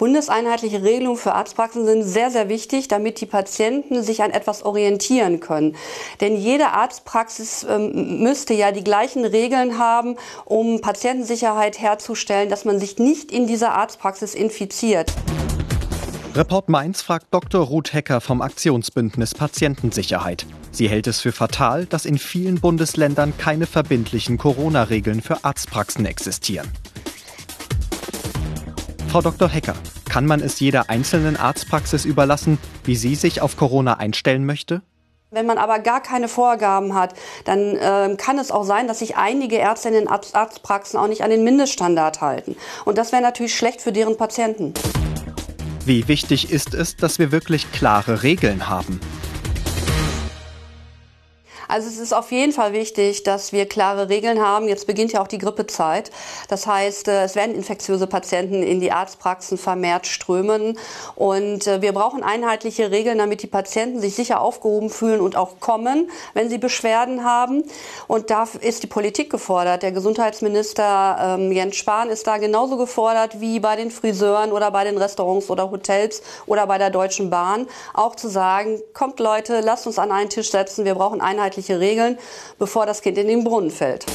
Bundeseinheitliche Regelungen für Arztpraxen sind sehr, sehr wichtig, damit die Patienten sich an etwas orientieren können. Denn jede Arztpraxis ähm, müsste ja die gleichen Regeln haben, um Patientensicherheit herzustellen, dass man sich nicht in dieser Arztpraxis infiziert. Report Mainz fragt Dr. Ruth Hecker vom Aktionsbündnis Patientensicherheit. Sie hält es für fatal, dass in vielen Bundesländern keine verbindlichen Corona-Regeln für Arztpraxen existieren. Frau Dr. Hecker, kann man es jeder einzelnen Arztpraxis überlassen, wie sie sich auf Corona einstellen möchte? Wenn man aber gar keine Vorgaben hat, dann äh, kann es auch sein, dass sich einige Ärzte in den Arztpraxen auch nicht an den Mindeststandard halten. Und das wäre natürlich schlecht für deren Patienten. Wie wichtig ist es, dass wir wirklich klare Regeln haben? Also es ist auf jeden Fall wichtig, dass wir klare Regeln haben. Jetzt beginnt ja auch die Grippezeit. Das heißt, äh, es werden infektiöse Patienten in die Arztpraxen vermehrt strömen. Und äh, wir brauchen einheitliche Regeln, damit die Patienten sich sicher aufgehoben fühlen und auch kommen, wenn sie Beschwerden haben. Und da ist die Politik gefordert. Der Gesundheitsminister ähm, Jens Spahn ist da genauso gefordert wie bei den Friseuren oder bei den Restaurants oder Hotels oder bei der Deutschen Bahn. Auch zu sagen, kommt Leute, lasst uns an einen Tisch setzen. Wir brauchen einheitliche einheitliche Regeln, bevor das Kind in den Brunnen fällt.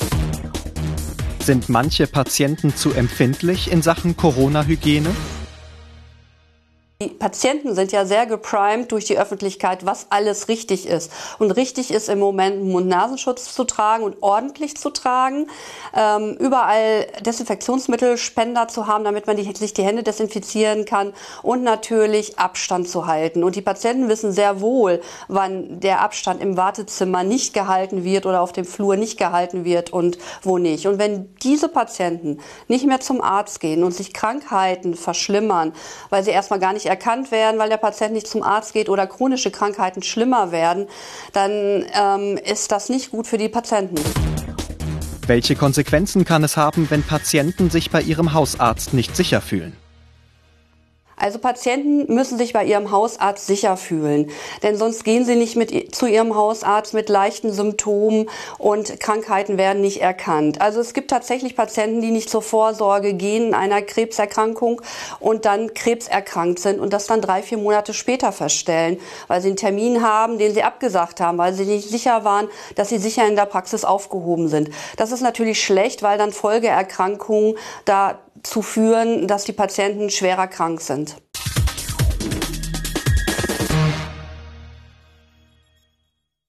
Sind manche Patienten zu empfindlich in Sachen Corona-Hygiene? Die Patienten sind ja sehr geprimed durch die Öffentlichkeit, was alles richtig ist. Und richtig ist im Moment Mund-Nasenschutz zu tragen und ordentlich zu tragen, ähm, überall Desinfektionsmittelspender zu haben, damit man die, sich die Hände desinfizieren kann und natürlich Abstand zu halten. Und die Patienten wissen sehr wohl, wann der Abstand im Wartezimmer nicht gehalten wird oder auf dem Flur nicht gehalten wird und wo nicht. Und wenn diese Patienten nicht mehr zum Arzt gehen und sich Krankheiten verschlimmern, weil sie erstmal gar nicht erkannt werden, weil der Patient nicht zum Arzt geht oder chronische Krankheiten schlimmer werden, dann ähm, ist das nicht gut für die Patienten. Welche Konsequenzen kann es haben, wenn Patienten sich bei ihrem Hausarzt nicht sicher fühlen? Also Patienten müssen sich bei ihrem Hausarzt sicher fühlen, denn sonst gehen sie nicht mit zu ihrem Hausarzt mit leichten Symptomen und Krankheiten werden nicht erkannt. Also es gibt tatsächlich Patienten, die nicht zur Vorsorge gehen in einer Krebserkrankung und dann krebserkrankt sind und das dann drei, vier Monate später feststellen, weil sie einen Termin haben, den sie abgesagt haben, weil sie nicht sicher waren, dass sie sicher in der Praxis aufgehoben sind. Das ist natürlich schlecht, weil dann Folgeerkrankungen zu führen, dass die Patienten schwerer krank sind.